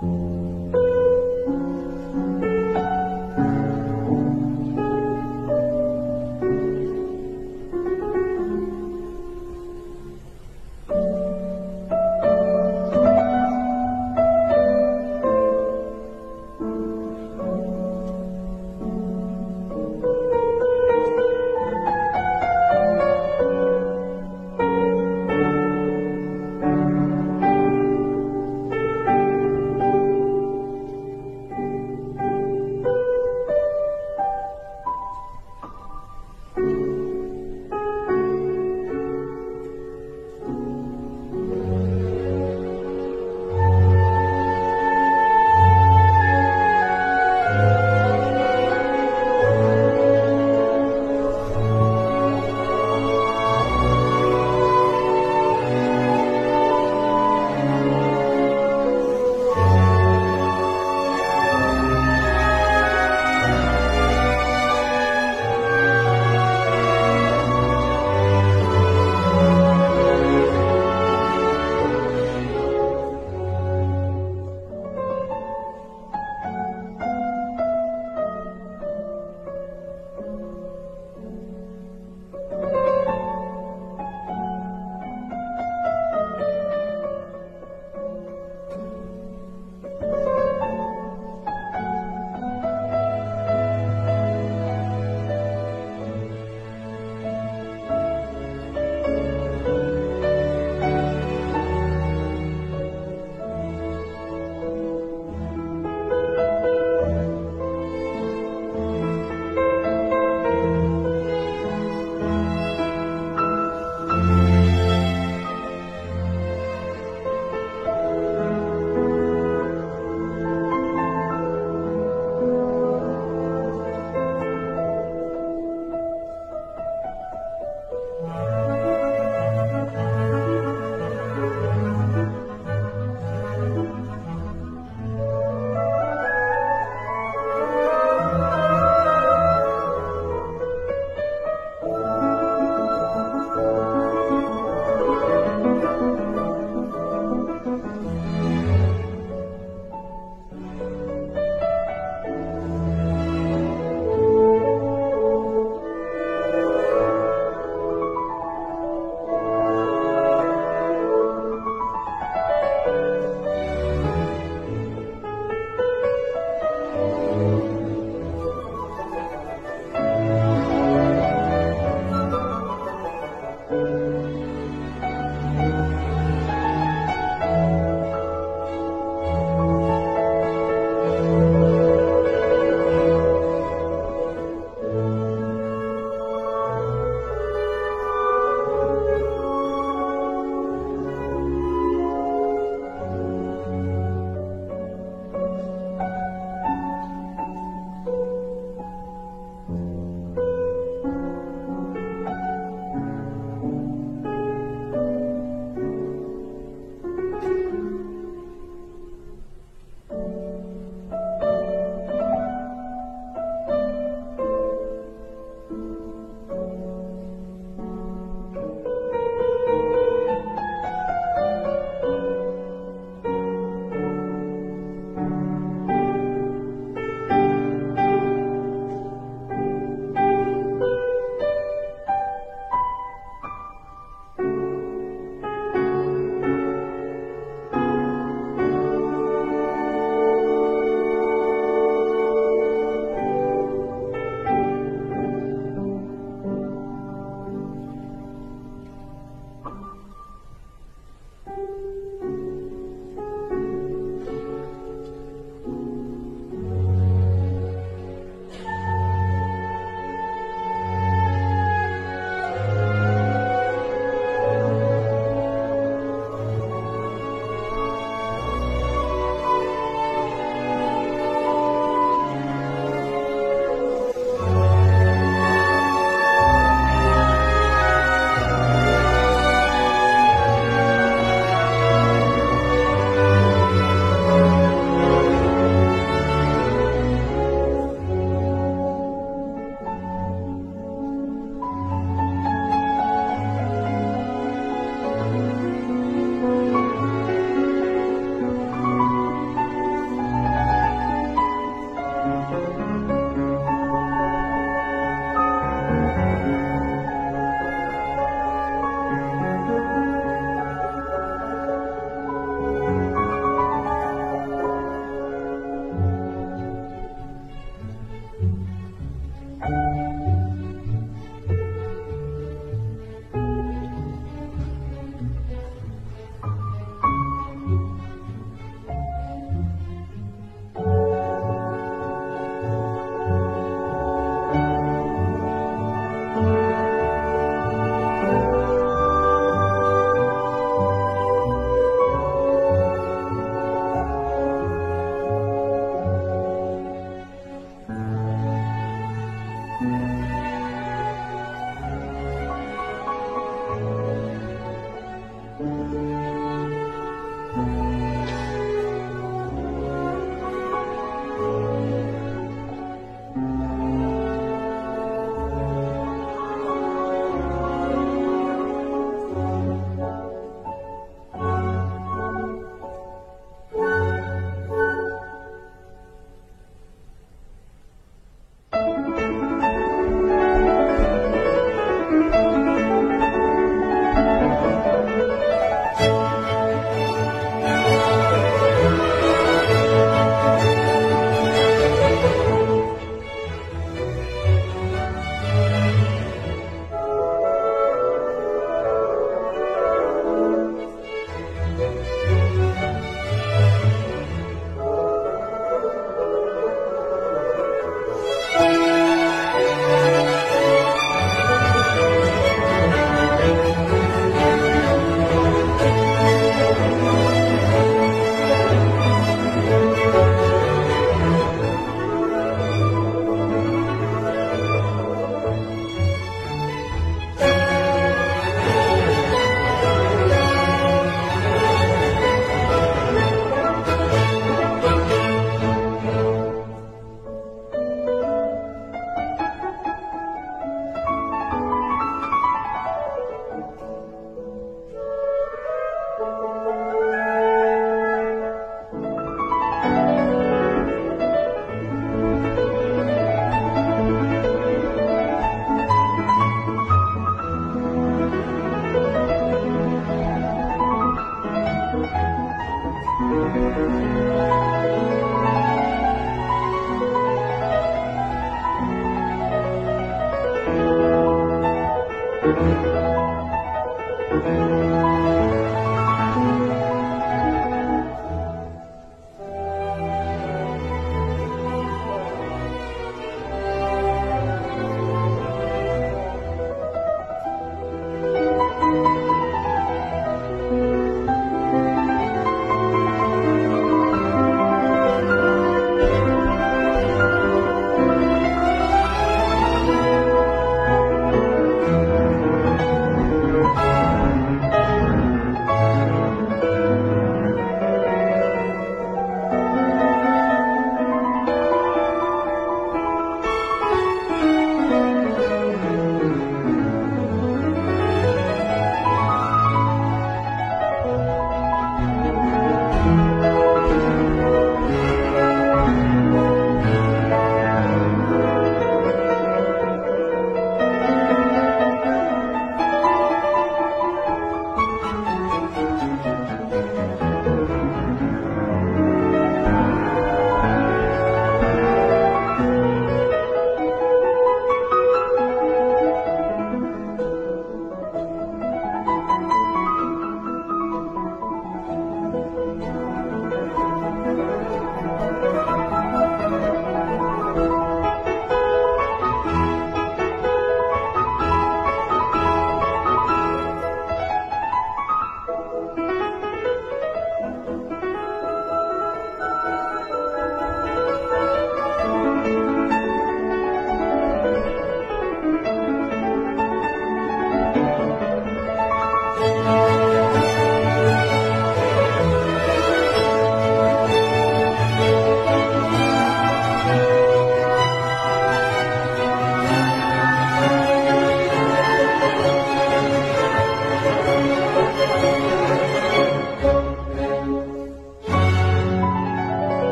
嗯。